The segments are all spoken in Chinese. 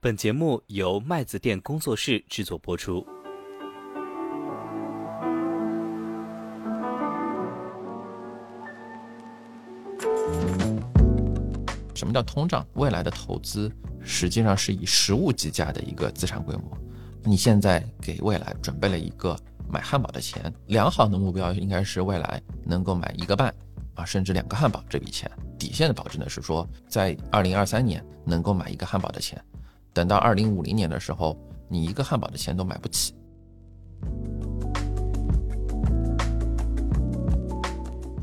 本节目由麦子店工作室制作播出。什么叫通胀？未来的投资实际上是以实物计价的一个资产规模。你现在给未来准备了一个买汉堡的钱，良好的目标应该是未来能够买一个半啊，甚至两个汉堡这笔钱。底线的保证呢是说，在二零二三年能够买一个汉堡的钱，等到二零五零年的时候，你一个汉堡的钱都买不起。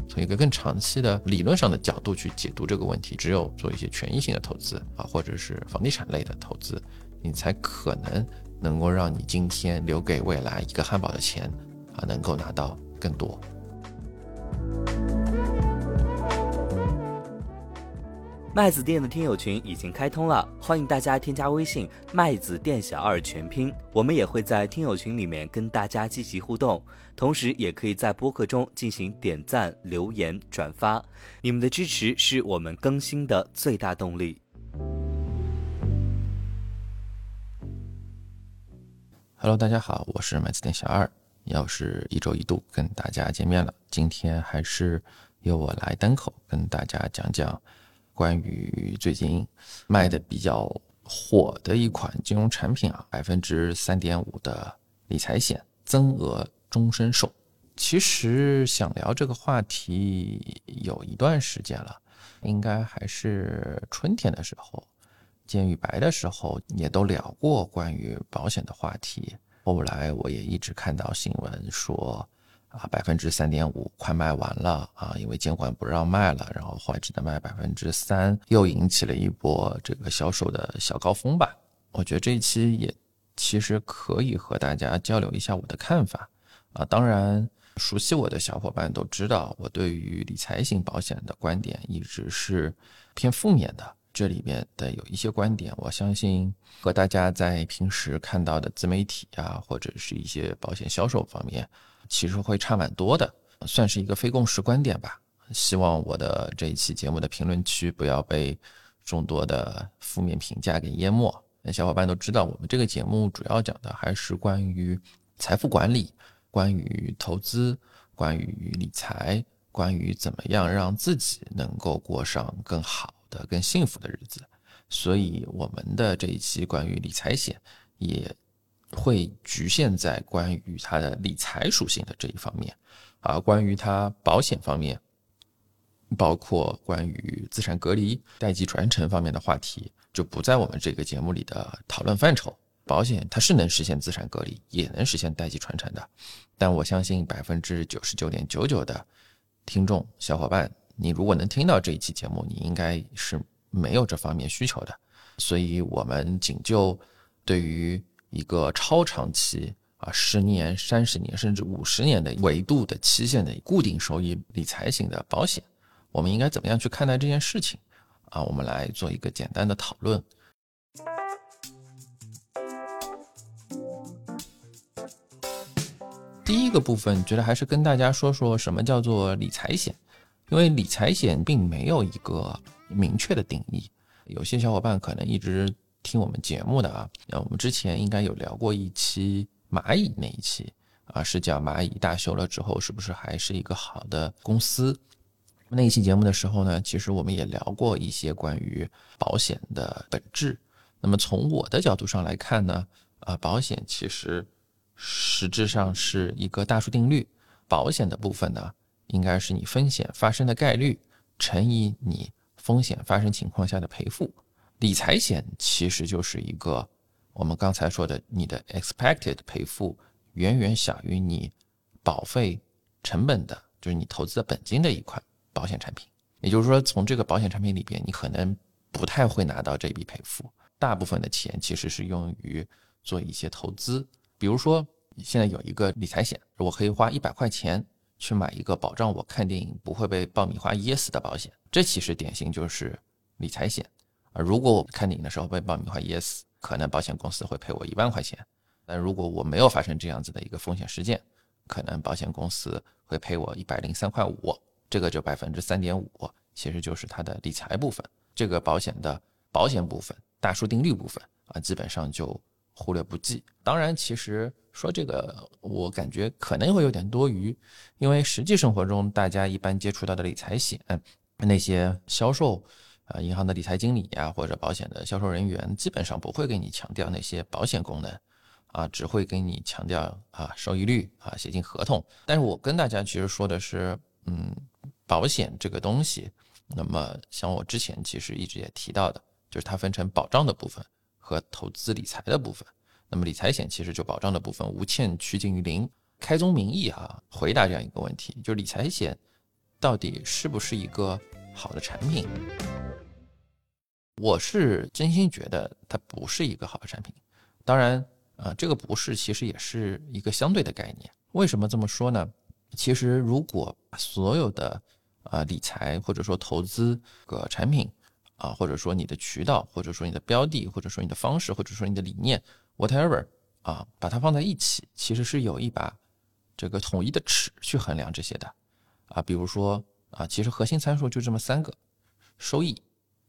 从一个更长期的理论上的角度去解读这个问题，只有做一些权益性的投资啊，或者是房地产类的投资，你才可能能够让你今天留给未来一个汉堡的钱啊，能够拿到更多。麦子店的听友群已经开通了，欢迎大家添加微信“麦子店小二”全拼，我们也会在听友群里面跟大家积极互动，同时也可以在播客中进行点赞、留言、转发，你们的支持是我们更新的最大动力。Hello，大家好，我是麦子店小二，又是一周一度跟大家见面了，今天还是由我来单口跟大家讲讲。关于最近卖的比较火的一款金融产品啊，百分之三点五的理财险，增额终身寿。其实想聊这个话题有一段时间了，应该还是春天的时候，见雨白的时候也都聊过关于保险的话题。后来我也一直看到新闻说。啊，百分之三点五快卖完了啊，因为监管不让卖了，然后后来只能卖百分之三，又引起了一波这个销售的小高峰吧。我觉得这一期也其实可以和大家交流一下我的看法啊。当然，熟悉我的小伙伴都知道，我对于理财型保险的观点一直是偏负面的。这里面的有一些观点，我相信和大家在平时看到的自媒体啊，或者是一些保险销售方面。其实会差蛮多的，算是一个非共识观点吧。希望我的这一期节目的评论区不要被众多的负面评价给淹没。那小伙伴都知道，我们这个节目主要讲的还是关于财富管理、关于投资、关于理财、关于怎么样让自己能够过上更好的、更幸福的日子。所以，我们的这一期关于理财险也。会局限在关于它的理财属性的这一方面，啊，关于它保险方面，包括关于资产隔离、代际传承方面的话题，就不在我们这个节目里的讨论范畴。保险它是能实现资产隔离，也能实现代际传承的，但我相信百分之九十九点九九的听众小伙伴，你如果能听到这一期节目，你应该是没有这方面需求的。所以，我们仅就对于。一个超长期啊，十年、三十年甚至五十年的维度的期限的固定收益理财型的保险，我们应该怎么样去看待这件事情？啊，我们来做一个简单的讨论。第一个部分，觉得还是跟大家说说什么叫做理财险，因为理财险并没有一个明确的定义，有些小伙伴可能一直。听我们节目的啊，那我们之前应该有聊过一期蚂蚁那一期啊，是讲蚂蚁大修了之后是不是还是一个好的公司？那一期节目的时候呢，其实我们也聊过一些关于保险的本质。那么从我的角度上来看呢，啊，保险其实实质上是一个大数定律，保险的部分呢，应该是你风险发生的概率乘以你风险发生情况下的赔付。理财险其实就是一个我们刚才说的，你的 expected 赔付远远小于你保费成本的，就是你投资的本金的一款保险产品。也就是说，从这个保险产品里边，你可能不太会拿到这笔赔付，大部分的钱其实是用于做一些投资。比如说，现在有一个理财险，我可以花一百块钱去买一个保障我看电影不会被爆米花噎死的保险，这其实典型就是理财险。啊，如果我看电影的时候被爆米花噎死，可能保险公司会赔我一万块钱。但如果我没有发生这样子的一个风险事件，可能保险公司会赔我一百零三块五，这个就百分之三点五，其实就是它的理财部分。这个保险的保险部分大数定律部分啊，基本上就忽略不计。当然，其实说这个，我感觉可能会有点多余，因为实际生活中大家一般接触到的理财险，那些销售啊，银行的理财经理呀，或者保险的销售人员，基本上不会给你强调那些保险功能啊，只会给你强调啊收益率啊，写进合同。但是我跟大家其实说的是，嗯，保险这个东西，那么像我之前其实一直也提到的。就是它分成保障的部分和投资理财的部分。那么理财险其实就保障的部分无限趋近于零。开宗明义哈，回答这样一个问题：就是理财险到底是不是一个好的产品？我是真心觉得它不是一个好的产品。当然啊，这个不是其实也是一个相对的概念。为什么这么说呢？其实如果所有的啊理财或者说投资个产品，啊，或者说你的渠道，或者说你的标的，或者说你的方式，或者说你的理念，whatever，啊，把它放在一起，其实是有一把这个统一的尺去衡量这些的，啊，比如说啊，其实核心参数就这么三个：收益、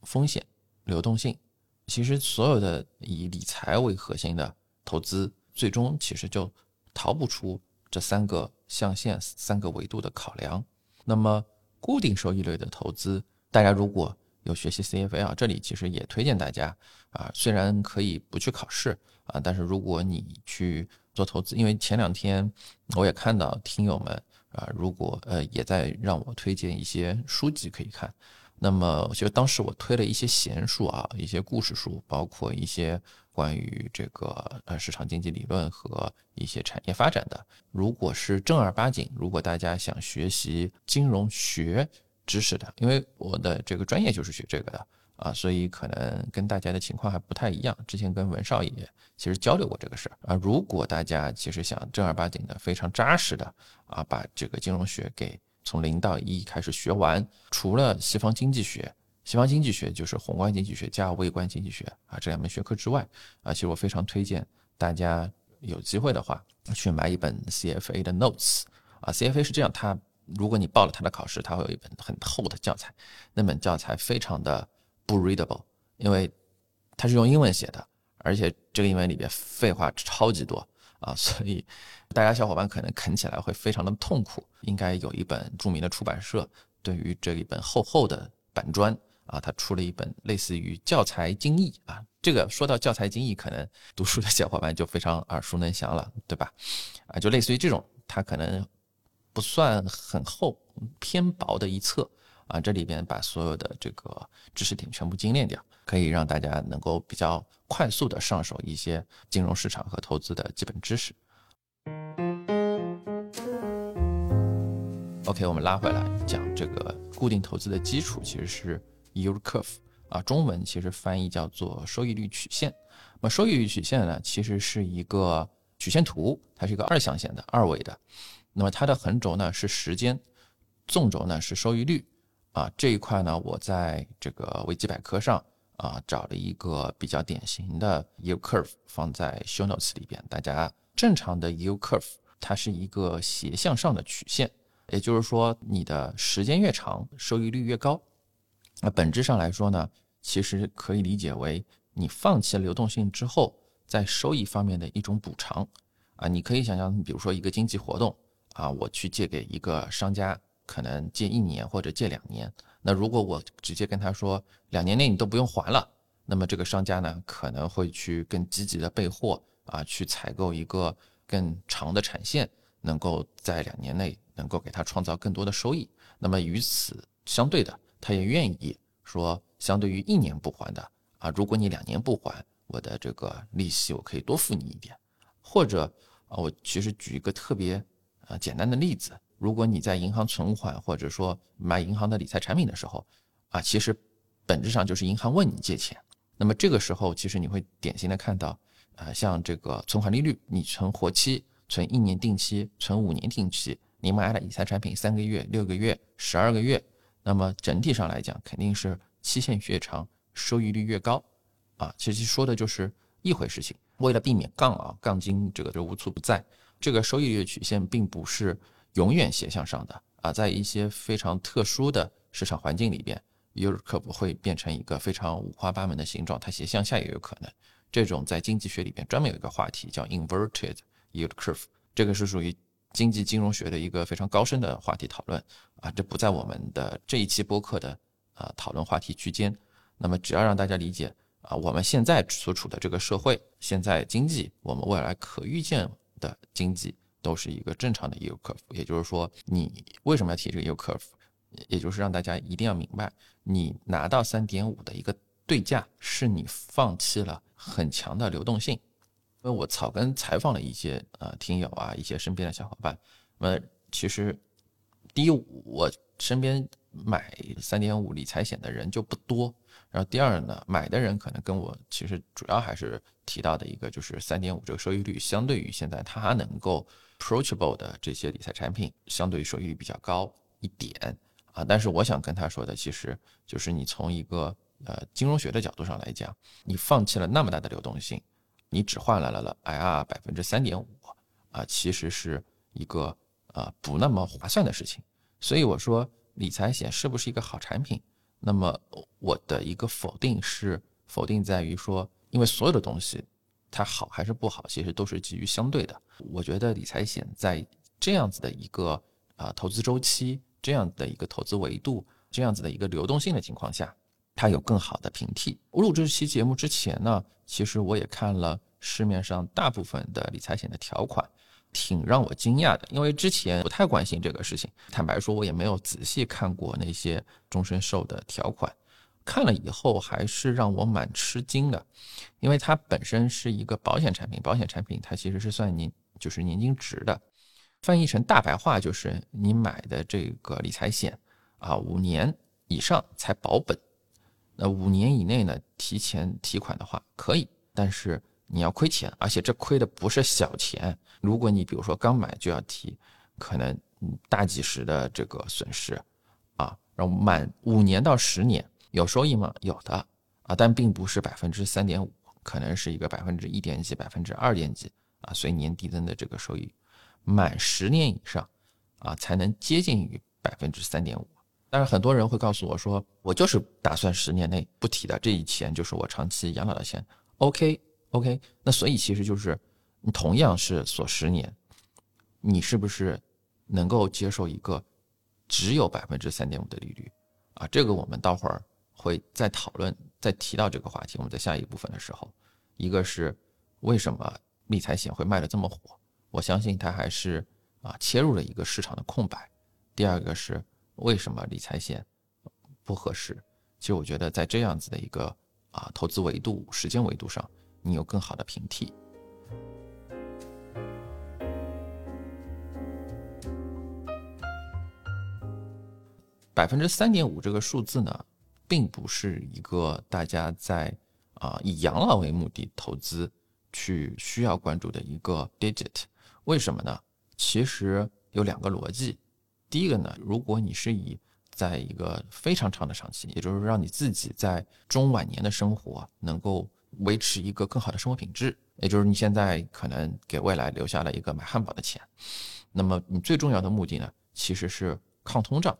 风险、流动性。其实所有的以理财为核心的投资，最终其实就逃不出这三个象限、三个维度的考量。那么固定收益类的投资，大家如果有学习 CFA 啊，这里其实也推荐大家啊，虽然可以不去考试啊，但是如果你去做投资，因为前两天我也看到听友们啊，如果呃也在让我推荐一些书籍可以看，那么就当时我推了一些闲书啊，一些故事书，包括一些关于这个呃市场经济理论和一些产业发展的。如果是正儿八经，如果大家想学习金融学，知识的，因为我的这个专业就是学这个的啊，所以可能跟大家的情况还不太一样。之前跟文少爷其实交流过这个事儿啊。如果大家其实想正儿八经的、非常扎实的啊，把这个金融学给从零到一开始学完，除了西方经济学，西方经济学就是宏观经济学加微观经济学啊这两门学科之外啊，其实我非常推荐大家有机会的话去买一本 CFA 的 Notes 啊。CFA 是这样，它。如果你报了他的考试，他会有一本很厚的教材，那本教材非常的不 readable，因为它是用英文写的，而且这个英文里边废话超级多啊，所以大家小伙伴可能啃起来会非常的痛苦。应该有一本著名的出版社对于这一本厚厚的板砖啊，他出了一本类似于教材精义啊。这个说到教材精义，可能读书的小伙伴就非常耳熟能详了，对吧？啊，就类似于这种，它可能。不算很厚，偏薄的一册啊，这里边把所有的这个知识点全部精炼掉，可以让大家能够比较快速的上手一些金融市场和投资的基本知识。OK，我们拉回来讲这个固定投资的基础其实是 yield curve 啊，中文其实翻译叫做收益率曲线。那么收益率曲线呢，其实是一个曲线图，它是一个二象限的二维的。那么它的横轴呢是时间，纵轴呢是收益率，啊这一块呢我在这个维基百科上啊找了一个比较典型的 yield curve 放在 show notes 里边。大家正常的 yield curve 它是一个斜向上的曲线，也就是说你的时间越长，收益率越高。那本质上来说呢，其实可以理解为你放弃了流动性之后，在收益方面的一种补偿。啊，你可以想象，比如说一个经济活动。啊，我去借给一个商家，可能借一年或者借两年。那如果我直接跟他说两年内你都不用还了，那么这个商家呢可能会去更积极的备货啊，去采购一个更长的产线，能够在两年内能够给他创造更多的收益。那么与此相对的，他也愿意说，相对于一年不还的啊，如果你两年不还，我的这个利息我可以多付你一点，或者啊，我其实举一个特别。啊，简单的例子，如果你在银行存款或者说买银行的理财产品的时候，啊，其实本质上就是银行问你借钱。那么这个时候，其实你会典型的看到，啊，像这个存款利率，你存活期、存一年定期、存五年定期，你买了理财产品三个月、六个月、十二个月，那么整体上来讲，肯定是期限越长，收益率越高。啊，其实说的就是一回事情。为了避免杠啊，杠精这个就无处不在。这个收益率曲线并不是永远斜向上的啊，在一些非常特殊的市场环境里边，yield curve 会变成一个非常五花八门的形状，它斜向下也有可能。这种在经济学里边专门有一个话题叫 inverted yield curve，这个是属于经济金融学的一个非常高深的话题讨论啊，这不在我们的这一期播客的啊讨论话题区间。那么只要让大家理解啊，我们现在所处的这个社会，现在经济，我们未来可预见的经济都是一个正常的 yield curve，也就是说，你为什么要提这个 yield curve？也就是让大家一定要明白，你拿到三点五的一个对价，是你放弃了很强的流动性。因为我草根采访了一些呃听友啊，一些身边的小伙伴，那其实第一，我身边买三点五理财险的人就不多。然后第二呢，买的人可能跟我其实主要还是提到的一个，就是三点五这个收益率，相对于现在它能够 approachable 的这些理财产品，相对于收益率比较高一点。啊，但是我想跟他说的，其实就是你从一个呃金融学的角度上来讲，你放弃了那么大的流动性，你只换来了了 IR 百分之三点五，啊，其实是一个呃不那么划算的事情。所以我说理财险是不是一个好产品？那么我的一个否定是否定在于说，因为所有的东西它好还是不好，其实都是基于相对的。我觉得理财险在这样子的一个啊投资周期。这样的一个投资维度，这样子的一个流动性的情况下，它有更好的平替。我录这期节目之前呢，其实我也看了市面上大部分的理财险的条款，挺让我惊讶的。因为之前不太关心这个事情，坦白说，我也没有仔细看过那些终身寿的条款。看了以后，还是让我蛮吃惊的，因为它本身是一个保险产品，保险产品它其实是算年就是年金值的。翻译成大白话就是，你买的这个理财险啊，五年以上才保本。那五年以内呢，提前提款的话可以，但是你要亏钱，而且这亏的不是小钱。如果你比如说刚买就要提，可能大几十的这个损失啊。然后满五年到十年有收益吗？有的啊，但并不是百分之三点五，可能是一个百分之一点几、百分之二点几啊，随年递增的这个收益。满十年以上，啊，才能接近于百分之三点五。但是很多人会告诉我说，我就是打算十年内不提的，这一钱就是我长期养老的钱。OK，OK，那所以其实就是你同样是锁十年，你是不是能够接受一个只有百分之三点五的利率？啊，这个我们待会儿会再讨论，再提到这个话题。我们在下一部分的时候，一个是为什么理财险会卖的这么火？我相信它还是啊切入了一个市场的空白。第二个是为什么理财险不合适？其实我觉得在这样子的一个啊投资维度、时间维度上，你有更好的平替。百分之三点五这个数字呢，并不是一个大家在啊以养老为目的投资去需要关注的一个 digit。为什么呢？其实有两个逻辑。第一个呢，如果你是以在一个非常长的长期，也就是让你自己在中晚年的生活能够维持一个更好的生活品质，也就是你现在可能给未来留下了一个买汉堡的钱，那么你最重要的目的呢，其实是抗通胀。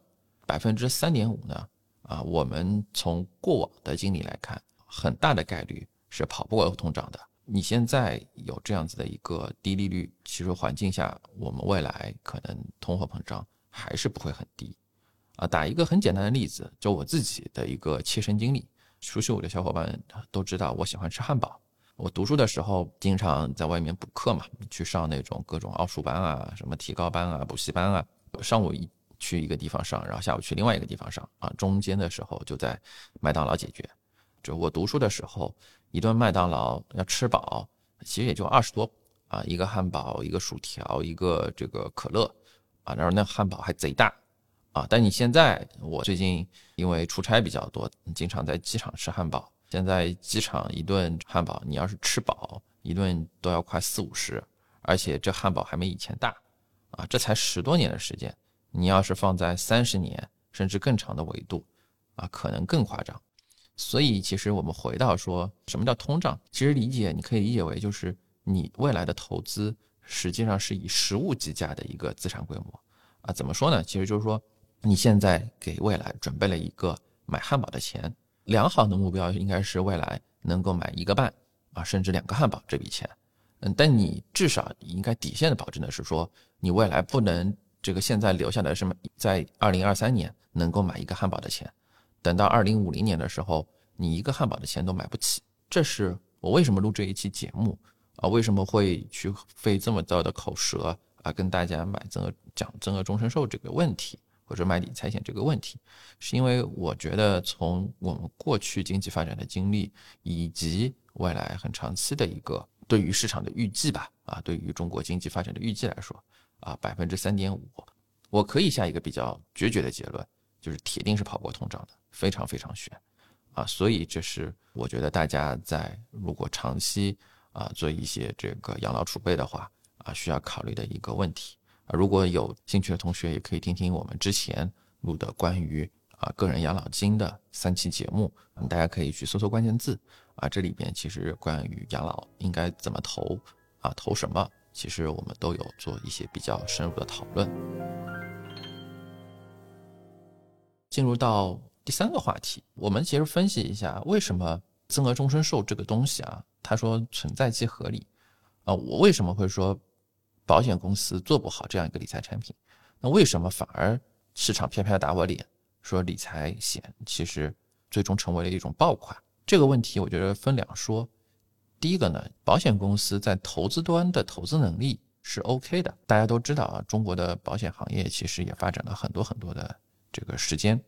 百分之三点五呢，啊，我们从过往的经历来看，很大的概率是跑不过通胀的。你现在有这样子的一个低利率，其实环境下，我们未来可能通货膨胀还是不会很低，啊，打一个很简单的例子，就我自己的一个切身经历，熟悉我的小伙伴都知道，我喜欢吃汉堡。我读书的时候，经常在外面补课嘛，去上那种各种奥数班啊，什么提高班啊，补习班啊。上午一去一个地方上，然后下午去另外一个地方上，啊，中间的时候就在麦当劳解决。就我读书的时候。一顿麦当劳要吃饱，其实也就二十多啊，一个汉堡，一个薯条，一个这个可乐啊，然后那汉堡还贼大啊。但你现在，我最近因为出差比较多，经常在机场吃汉堡。现在机场一顿汉堡，你要是吃饱，一顿都要快四五十，而且这汉堡还没以前大啊。这才十多年的时间，你要是放在三十年甚至更长的维度啊，可能更夸张。所以，其实我们回到说，什么叫通胀？其实理解，你可以理解为就是你未来的投资实际上是以实物计价的一个资产规模啊。怎么说呢？其实就是说，你现在给未来准备了一个买汉堡的钱。良好的目标应该是未来能够买一个半啊，甚至两个汉堡这笔钱。嗯，但你至少应该底线的保证的是说，你未来不能这个现在留下来什么，在二零二三年能够买一个汉堡的钱，等到二零五零年的时候，你一个汉堡的钱都买不起。这是我为什么录这一期节目啊？为什么会去费这么大的口舌啊，跟大家买增额讲增额终身寿这个问题，或者买理财险这个问题，是因为我觉得从我们过去经济发展的经历，以及未来很长期的一个对于市场的预计吧，啊，对于中国经济发展的预计来说，啊，百分之三点五，我可以下一个比较决绝的结论，就是铁定是跑过通胀的，非常非常悬。啊，所以这是我觉得大家在如果长期啊做一些这个养老储备的话啊，需要考虑的一个问题啊。如果有兴趣的同学，也可以听听我们之前录的关于啊个人养老金的三期节目，大家可以去搜搜关键字啊，这里边其实关于养老应该怎么投啊，投什么，其实我们都有做一些比较深入的讨论。进入到。第三个话题，我们其实分析一下为什么增额终身寿这个东西啊，他说存在即合理啊。我为什么会说保险公司做不好这样一个理财产品？那为什么反而市场偏偏打我脸，说理财险其实最终成为了一种爆款？这个问题我觉得分两说。第一个呢，保险公司在投资端的投资能力是 OK 的。大家都知道啊，中国的保险行业其实也发展了很多很多的这个时间。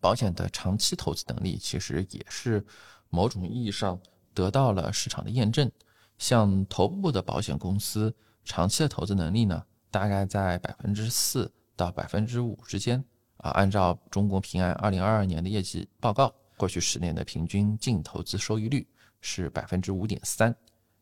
保险的长期投资能力其实也是某种意义上得到了市场的验证。像头部的保险公司长期的投资能力呢，大概在百分之四到百分之五之间啊。按照中国平安二零二二年的业绩报告，过去十年的平均净投资收益率是百分之五点三。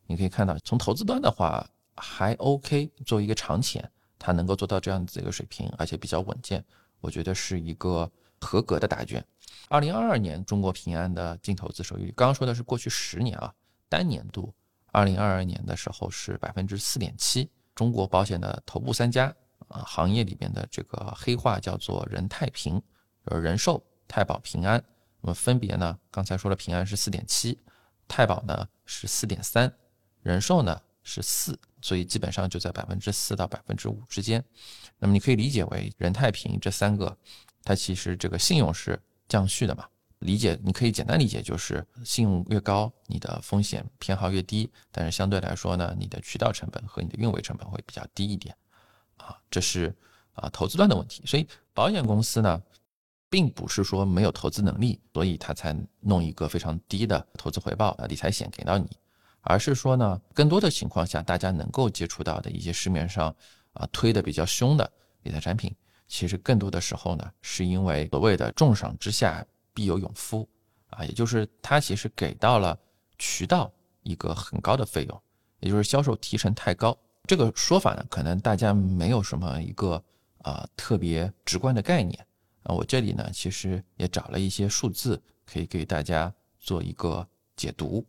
你可以看到，从投资端的话还 OK，作为一个长钱，它能够做到这样子一个水平，而且比较稳健，我觉得是一个。合格的答卷。二零二二年中国平安的净投资收益率，刚刚说的是过去十年啊，单年度二零二二年的时候是百分之四点七。中国保险的头部三家啊，行业里边的这个黑话叫做人太平，呃，人寿、太保、平安。那么分别呢，刚才说了平安是四点七，太保呢是四点三，人寿呢是四，所以基本上就在百分之四到百分之五之间。那么你可以理解为人太平这三个。它其实这个信用是降序的嘛？理解你可以简单理解就是信用越高，你的风险偏好越低，但是相对来说呢，你的渠道成本和你的运维成本会比较低一点，啊，这是啊投资端的问题。所以保险公司呢，并不是说没有投资能力，所以他才弄一个非常低的投资回报啊理财险给到你，而是说呢，更多的情况下，大家能够接触到的一些市面上啊推的比较凶的理财产品。其实更多的时候呢，是因为所谓的重赏之下必有勇夫啊，也就是他其实给到了渠道一个很高的费用，也就是销售提成太高。这个说法呢，可能大家没有什么一个啊特别直观的概念啊。我这里呢，其实也找了一些数字，可以给大家做一个解读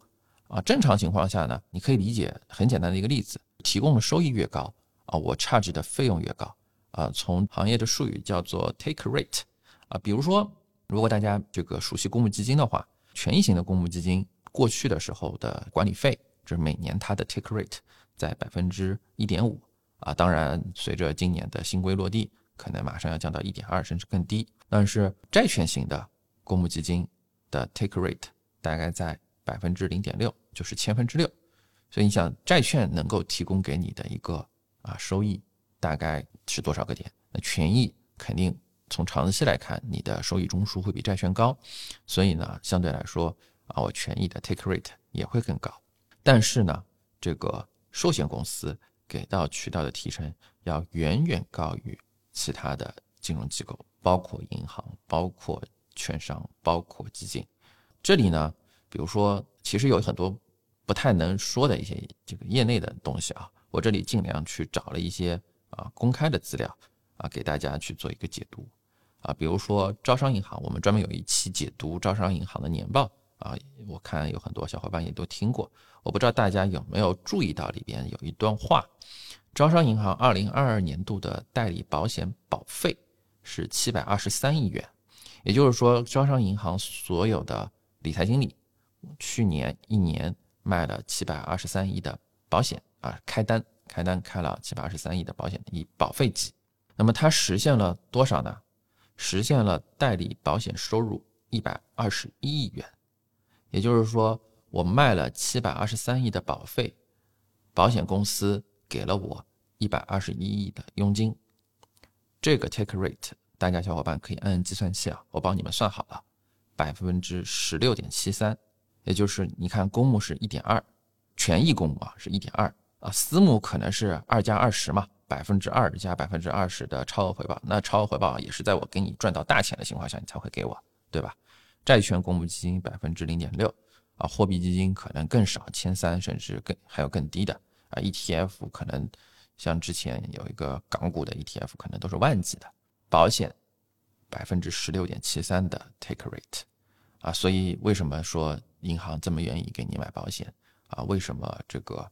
啊。正常情况下呢，你可以理解很简单的一个例子：提供的收益越高啊，我 charge 的费用越高。啊，从行业的术语叫做 take rate，啊，比如说，如果大家这个熟悉公募基金的话，权益型的公募基金过去的时候的管理费，就是每年它的 take rate 在百分之一点五，啊，当然随着今年的新规落地，可能马上要降到一点二甚至更低。但是债券型的公募基金的 take rate 大概在百分之零点六，就是千分之六。所以你想，债券能够提供给你的一个啊收益。大概是多少个点？那权益肯定从长期来看，你的收益中枢会比债券高，所以呢，相对来说啊，我权益的 take rate 也会更高。但是呢，这个寿险公司给到渠道的提成要远远高于其他的金融机构，包括银行、包括券商、包括基金。这里呢，比如说，其实有很多不太能说的一些这个业内的东西啊，我这里尽量去找了一些。啊，公开的资料啊，给大家去做一个解读啊，比如说招商银行，我们专门有一期解读招商银行的年报啊，我看有很多小伙伴也都听过，我不知道大家有没有注意到里边有一段话，招商银行二零二二年度的代理保险保费是七百二十三亿元，也就是说，招商银行所有的理财经理去年一年卖了七百二十三亿的保险啊，开单开单开了七百二十三亿的保险以保费计，那么它实现了多少呢？实现了代理保险收入一百二十一亿元，也就是说，我卖了七百二十三亿的保费，保险公司给了我一百二十一亿的佣金。这个 take rate，大家小伙伴可以按计算器啊，我帮你们算好了，百分之十六点七三，也就是你看公募是一点二，权益公募啊是一点二啊，私募可能是二加二十嘛。百分之二加百分之二十的超额回报，那超额回报也是在我给你赚到大钱的情况下，你才会给我，对吧？债券公募基金百分之零点六啊，货币基金可能更少，千三甚至更还有更低的啊，ETF 可能像之前有一个港股的 ETF，可能都是万级的。保险百分之十六点七三的 take rate 啊，所以为什么说银行这么愿意给你买保险啊？为什么这个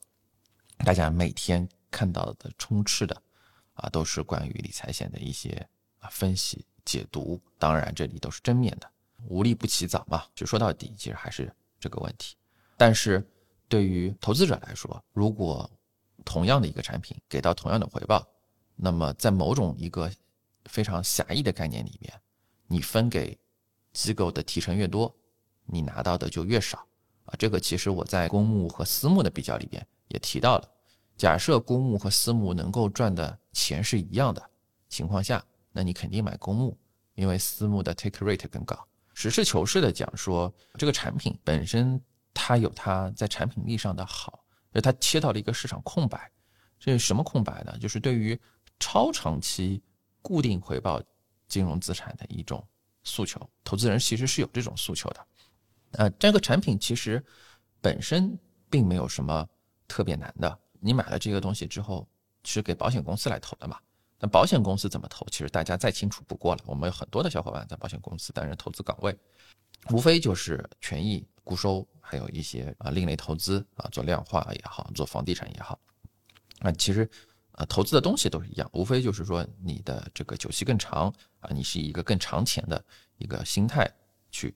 大家每天？看到的充斥的啊，都是关于理财险的一些啊分析解读。当然，这里都是正面的，无利不起早嘛。就说到底，其实还是这个问题。但是对于投资者来说，如果同样的一个产品给到同样的回报，那么在某种一个非常狭义的概念里面，你分给机构的提成越多，你拿到的就越少啊。这个其实我在公募和私募的比较里边也提到了。假设公募和私募能够赚的钱是一样的情况下，那你肯定买公募，因为私募的 take rate 更高。实事求是的讲，说这个产品本身它有它在产品力上的好，它切到了一个市场空白。这是什么空白呢？就是对于超长期固定回报金融资产的一种诉求。投资人其实是有这种诉求的。呃，这个产品其实本身并没有什么特别难的。你买了这个东西之后，是给保险公司来投的嘛？那保险公司怎么投？其实大家再清楚不过了。我们有很多的小伙伴在保险公司担任投资岗位，无非就是权益固收，还有一些啊另类投资啊，做量化也好，做房地产也好。啊，其实啊投资的东西都是一样，无非就是说你的这个久期更长啊，你是以一个更长钱的一个心态去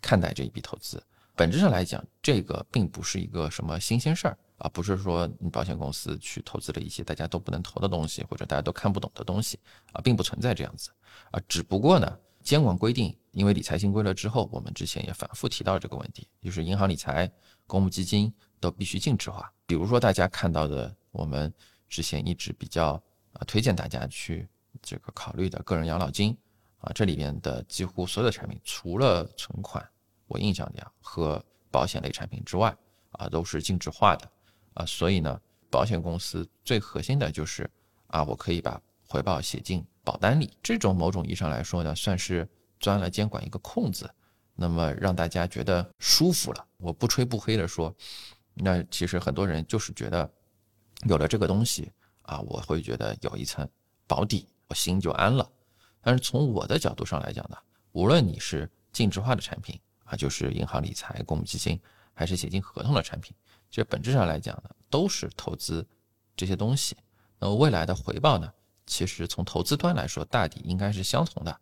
看待这一笔投资。本质上来讲，这个并不是一个什么新鲜事儿。啊，不是说你保险公司去投资了一些大家都不能投的东西，或者大家都看不懂的东西啊，并不存在这样子啊。只不过呢，监管规定，因为理财新规了之后，我们之前也反复提到这个问题，就是银行理财、公募基金都必须净值化。比如说大家看到的，我们之前一直比较啊推荐大家去这个考虑的个人养老金啊，这里边的几乎所有的产品，除了存款，我印象里啊和保险类产品之外啊，都是净值化的。啊，所以呢，保险公司最核心的就是啊，我可以把回报写进保单里，这种某种意义上来说呢，算是钻了监管一个空子，那么让大家觉得舒服了。我不吹不黑的说，那其实很多人就是觉得有了这个东西啊，我会觉得有一层保底，我心就安了。但是从我的角度上来讲呢，无论你是净值化的产品啊，就是银行理财、公募基金，还是写进合同的产品。其实本质上来讲呢，都是投资这些东西。那么未来的回报呢，其实从投资端来说，大抵应该是相同的。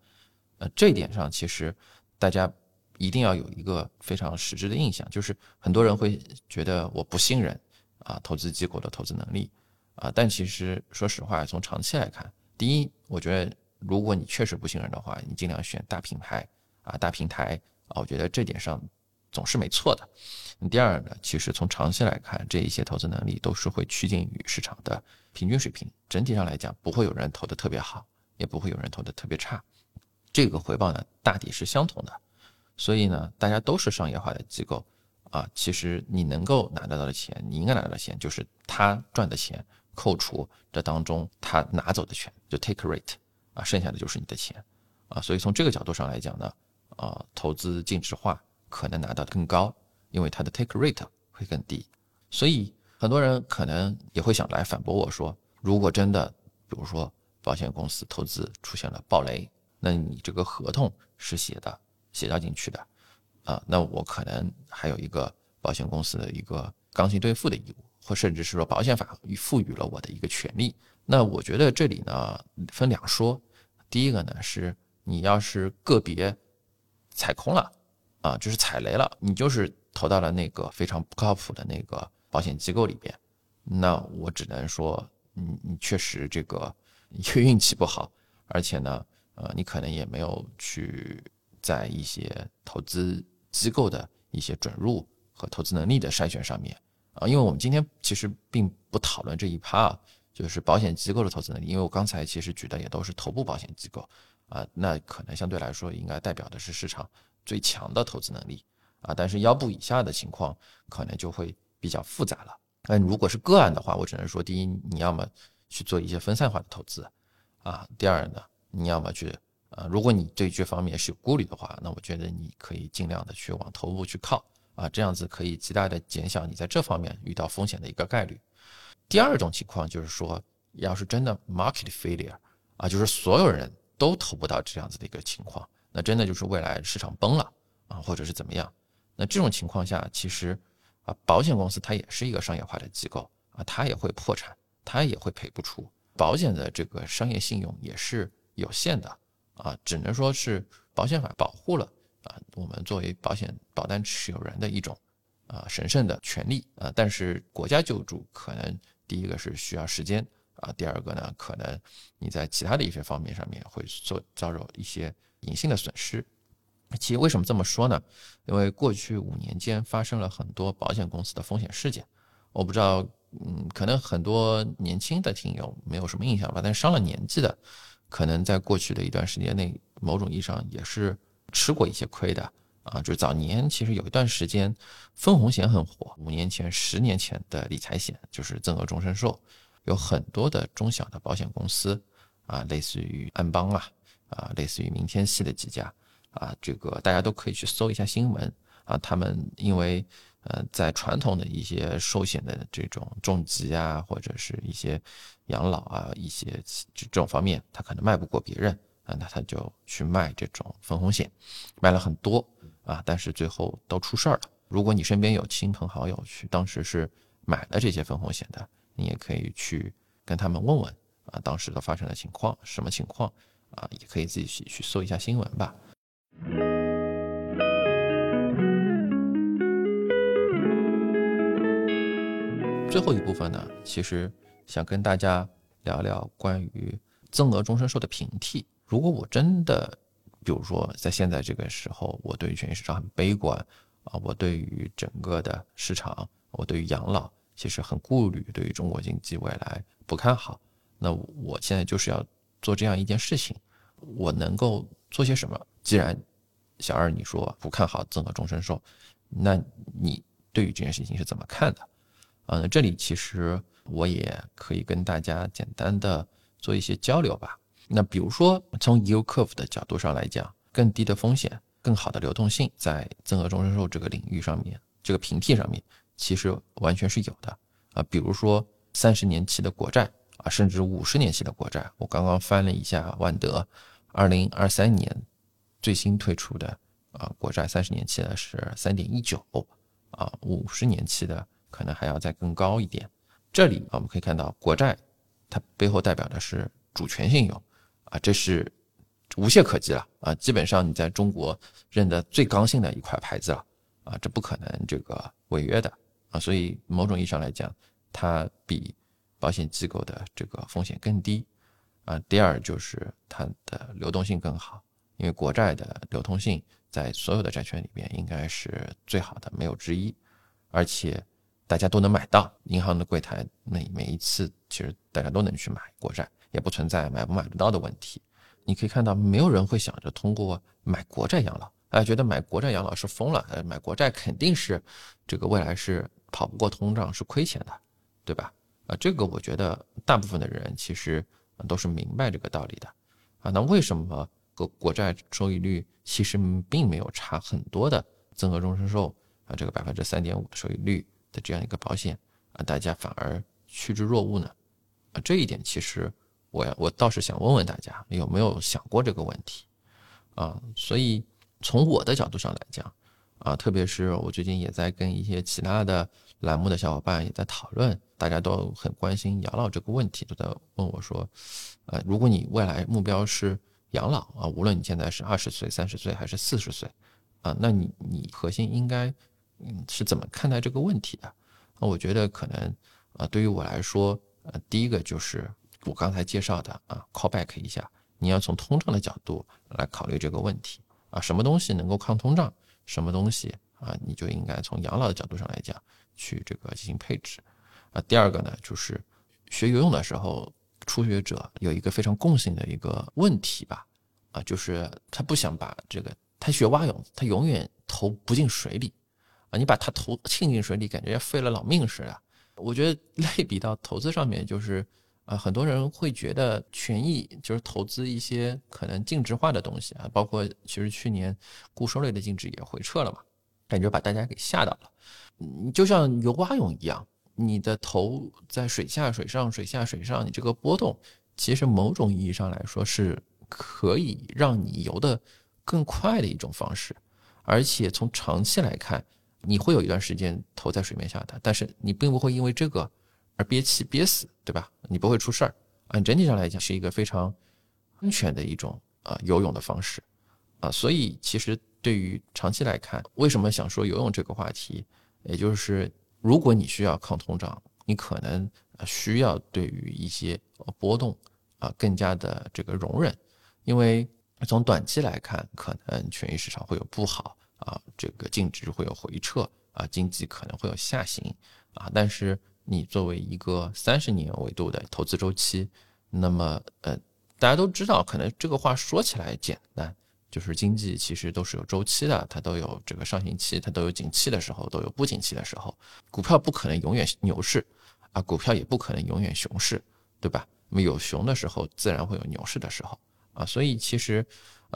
呃，这一点上其实大家一定要有一个非常实质的印象，就是很多人会觉得我不信任啊投资机构的投资能力啊。但其实说实话，从长期来看，第一，我觉得如果你确实不信任的话，你尽量选大品牌啊大平台啊，我觉得这点上。总是没错的。第二呢，其实从长期来看，这一些投资能力都是会趋近于市场的平均水平。整体上来讲，不会有人投的特别好，也不会有人投的特别差。这个回报呢，大抵是相同的。所以呢，大家都是商业化的机构啊，其实你能够拿得到的钱，你应该拿到的钱，就是他赚的钱扣除这当中他拿走的钱，就 take rate 啊，剩下的就是你的钱啊。所以从这个角度上来讲呢，啊，投资净值化。可能拿到更高，因为它的 take rate 会更低，所以很多人可能也会想来反驳我说，如果真的，比如说保险公司投资出现了暴雷，那你这个合同是写的写到进去的，啊，那我可能还有一个保险公司的一个刚性兑付的义务，或甚至是说保险法赋予了我的一个权利。那我觉得这里呢分两说，第一个呢是你要是个别踩空了啊，就是踩雷了，你就是投到了那个非常不靠谱的那个保险机构里边，那我只能说，你你确实这个运气不好，而且呢，呃，你可能也没有去在一些投资机构的一些准入和投资能力的筛选上面啊，因为我们今天其实并不讨论这一趴啊。就是保险机构的投资能力，因为我刚才其实举的也都是头部保险机构啊，那可能相对来说应该代表的是市场最强的投资能力啊，但是腰部以下的情况可能就会比较复杂了。那如果是个案的话，我只能说，第一，你要么去做一些分散化的投资啊，第二呢，你要么去啊，如果你对这方面是有顾虑的话，那我觉得你可以尽量的去往头部去靠啊，这样子可以极大的减小你在这方面遇到风险的一个概率。第二种情况就是说，要是真的 market failure 啊，就是所有人都投不到这样子的一个情况，那真的就是未来市场崩了啊，或者是怎么样？那这种情况下，其实啊，保险公司它也是一个商业化的机构啊，它也会破产，它也会赔不出。保险的这个商业信用也是有限的啊，只能说是保险法保护了啊，我们作为保险保单持有人的一种啊神圣的权利啊，但是国家救助可能。第一个是需要时间啊，第二个呢，可能你在其他的一些方面上面会受遭受一些隐性的损失。其实为什么这么说呢？因为过去五年间发生了很多保险公司的风险事件。我不知道，嗯，可能很多年轻的听友没有什么印象吧，但上了年纪的，可能在过去的一段时间内，某种意义上也是吃过一些亏的。啊，就是早年其实有一段时间，分红险很火。五年前、十年前的理财险就是增额终身寿，有很多的中小的保险公司啊，类似于安邦啊，啊，类似于明天系的几家啊，这个大家都可以去搜一下新闻啊。他们因为呃，在传统的一些寿险的这种重疾啊，或者是一些养老啊，一些这这种方面，他可能卖不过别人啊，那他就去卖这种分红险，卖了很多。啊，但是最后都出事儿了。如果你身边有亲朋好友去当时是买了这些分红险的，你也可以去跟他们问问啊，当时的发生的情况什么情况啊，也可以自己去去搜一下新闻吧。最后一部分呢，其实想跟大家聊聊关于增额终身寿的平替。如果我真的。比如说，在现在这个时候，我对于权益市场很悲观啊，我对于整个的市场，我对于养老其实很顾虑，对于中国经济未来不看好。那我现在就是要做这样一件事情，我能够做些什么？既然小二你说不看好增额终身寿，那你对于这件事情是怎么看的？嗯，这里其实我也可以跟大家简单的做一些交流吧。那比如说，从 yield curve 的角度上来讲，更低的风险、更好的流动性，在增额终身寿这个领域上面，这个平替上面，其实完全是有的啊。比如说三十年期的国债啊，甚至五十年期的国债，我刚刚翻了一下万德，二零二三年最新推出的啊国债三十年期的是三点一九啊，五十年期的可能还要再更高一点。这里我们可以看到，国债它背后代表的是主权信用。啊，这是无懈可击了啊！基本上你在中国认得最刚性的一块牌子了啊，这不可能这个违约的啊！所以某种意义上来讲，它比保险机构的这个风险更低啊。第二就是它的流动性更好，因为国债的流通性在所有的债券里边应该是最好的，没有之一。而且大家都能买到，银行的柜台每每一次其实大家都能去买国债。也不存在买不买得到的问题。你可以看到，没有人会想着通过买国债养老，哎，觉得买国债养老是疯了，呃，买国债肯定是这个未来是跑不过通胀，是亏钱的，对吧？啊，这个我觉得大部分的人其实都是明白这个道理的。啊，那为什么国国债收益率其实并没有差很多的增额终身寿啊，这个百分之三点五的收益率的这样一个保险啊，大家反而趋之若鹜呢？啊，这一点其实。我，我倒是想问问大家，有没有想过这个问题啊？所以从我的角度上来讲，啊，特别是我最近也在跟一些其他的栏目的小伙伴也在讨论，大家都很关心养老这个问题，都在问我说，呃，如果你未来目标是养老啊，无论你现在是二十岁、三十岁还是四十岁啊，那你你核心应该嗯是怎么看待这个问题的？那我觉得可能啊，对于我来说，呃，第一个就是我刚才介绍的啊，call back 一下，你要从通胀的角度来考虑这个问题啊，什么东西能够抗通胀，什么东西啊，你就应该从养老的角度上来讲去这个进行配置啊。第二个呢，就是学游泳的时候。初学者有一个非常共性的一个问题吧，啊，就是他不想把这个他学蛙泳，他永远头不进水里，啊，你把它投浸进水里，感觉要废了老命似的。我觉得 类比到投资上面，就是啊，很多人会觉得权益就是投资一些可能净值化的东西啊，包括其实去年固收类的净值也回撤了嘛，感觉把大家给吓到了。你就像游蛙泳一样。你的头在水下、水上、水下、水上，你这个波动，其实某种意义上来说是可以让你游的更快的一种方式，而且从长期来看，你会有一段时间投在水面下的，但是你并不会因为这个而憋气憋死，对吧？你不会出事儿。按整体上来讲，是一个非常安全的一种啊游泳的方式啊，所以其实对于长期来看，为什么想说游泳这个话题，也就是。如果你需要抗通胀，你可能需要对于一些波动啊更加的这个容忍，因为从短期来看，可能权益市场会有不好啊，这个净值会有回撤啊，经济可能会有下行啊，但是你作为一个三十年维度的投资周期，那么呃，大家都知道，可能这个话说起来简单。就是经济其实都是有周期的，它都有这个上行期，它都有景气的时候，都有不景气的时候。股票不可能永远牛市啊，股票也不可能永远熊市，对吧？那么有熊的时候，自然会有牛市的时候啊。所以其实，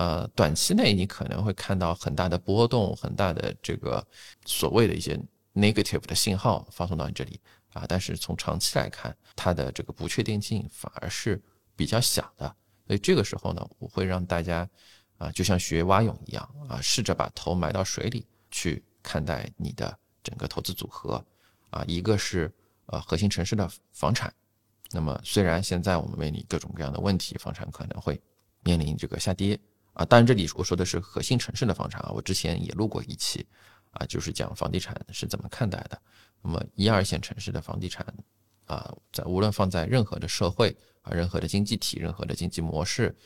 呃，短期内你可能会看到很大的波动，很大的这个所谓的一些 negative 的信号发送到你这里啊。但是从长期来看，它的这个不确定性反而是比较小的。所以这个时候呢，我会让大家。啊，就像学蛙泳一样啊，试着把头埋到水里去看待你的整个投资组合啊。一个是呃核心城市的房产，那么虽然现在我们面临各种各样的问题，房产可能会面临这个下跌啊。当然这里我说的是核心城市的房产啊，我之前也录过一期啊，就是讲房地产是怎么看待的。那么一二线城市的房地产啊，在无论放在任何的社会啊、任何的经济体、任何的经济模式。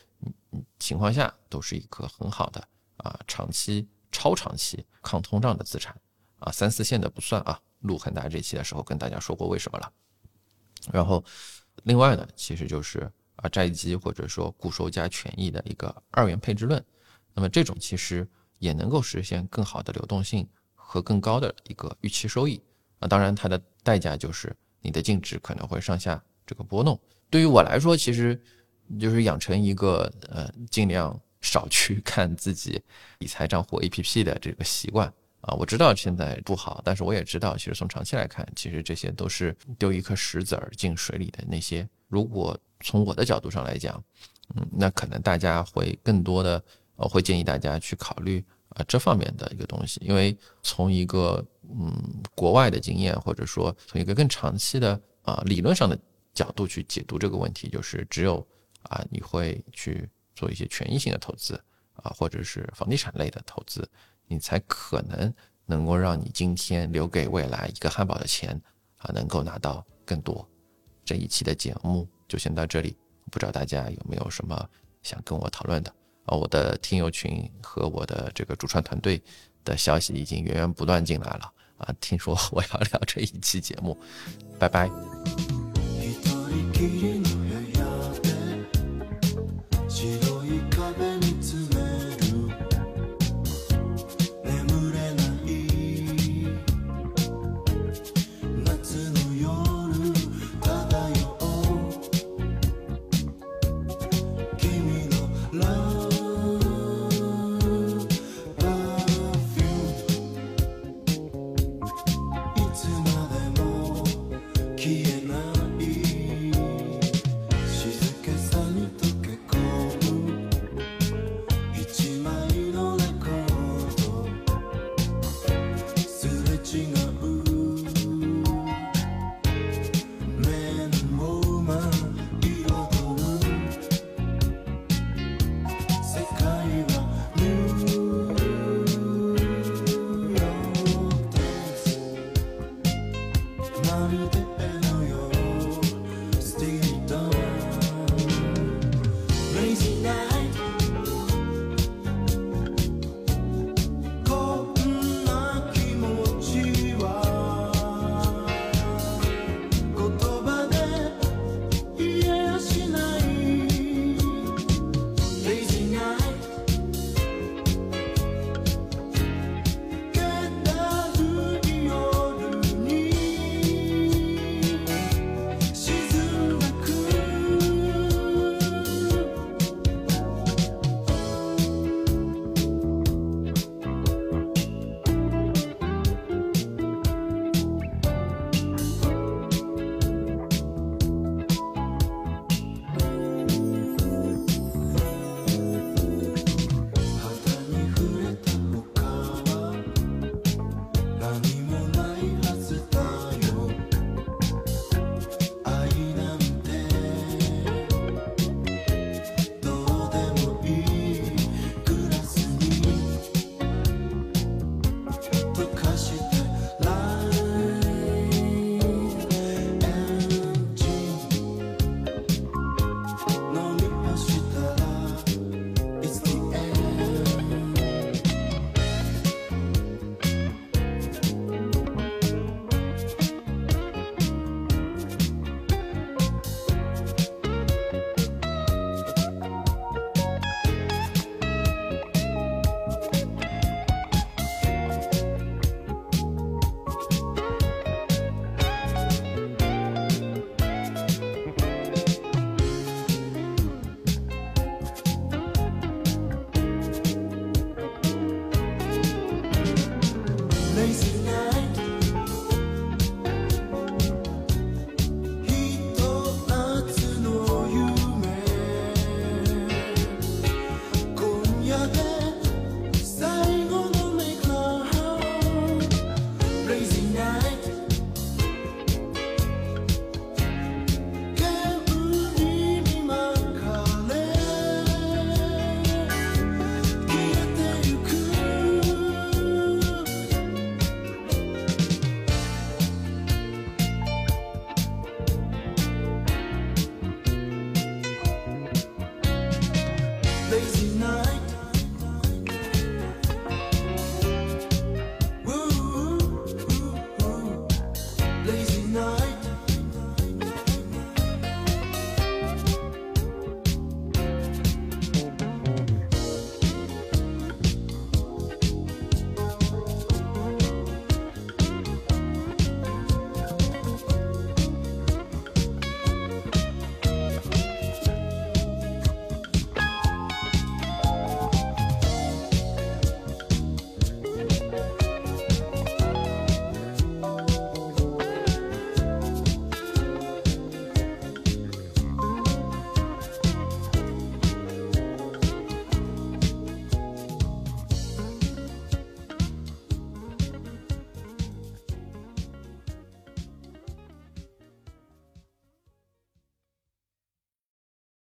情况下都是一个很好的啊，长期、超长期抗通胀的资产啊，三四线的不算啊。录恒大这期的时候跟大家说过为什么了。然后，另外呢，其实就是啊，债基或者说固收加权益的一个二元配置论。那么这种其实也能够实现更好的流动性和更高的一个预期收益啊。当然，它的代价就是你的净值可能会上下这个波动。对于我来说，其实。就是养成一个呃，尽量少去 看自己理财账户 A P P 的这个习惯啊。我知道现在不好，但是我也知道，其实从长期来看，其实这些都是丢一颗石子儿进水里的那些。如果从我的角度上来讲，嗯，那可能大家会更多的呃，会建议大家去考虑啊这方面的一个东西，因为从一个嗯国外的经验，或者说从一个更长期的啊理论上的角度去解读这个问题，就是只有。啊，你会去做一些权益性的投资啊，或者是房地产类的投资，你才可能能够让你今天留给未来一个汉堡的钱啊，能够拿到更多。这一期的节目就先到这里，不知道大家有没有什么想跟我讨论的啊？我的听友群和我的这个主创团队的消息已经源源不断进来了啊，听说我要聊这一期节目，拜拜。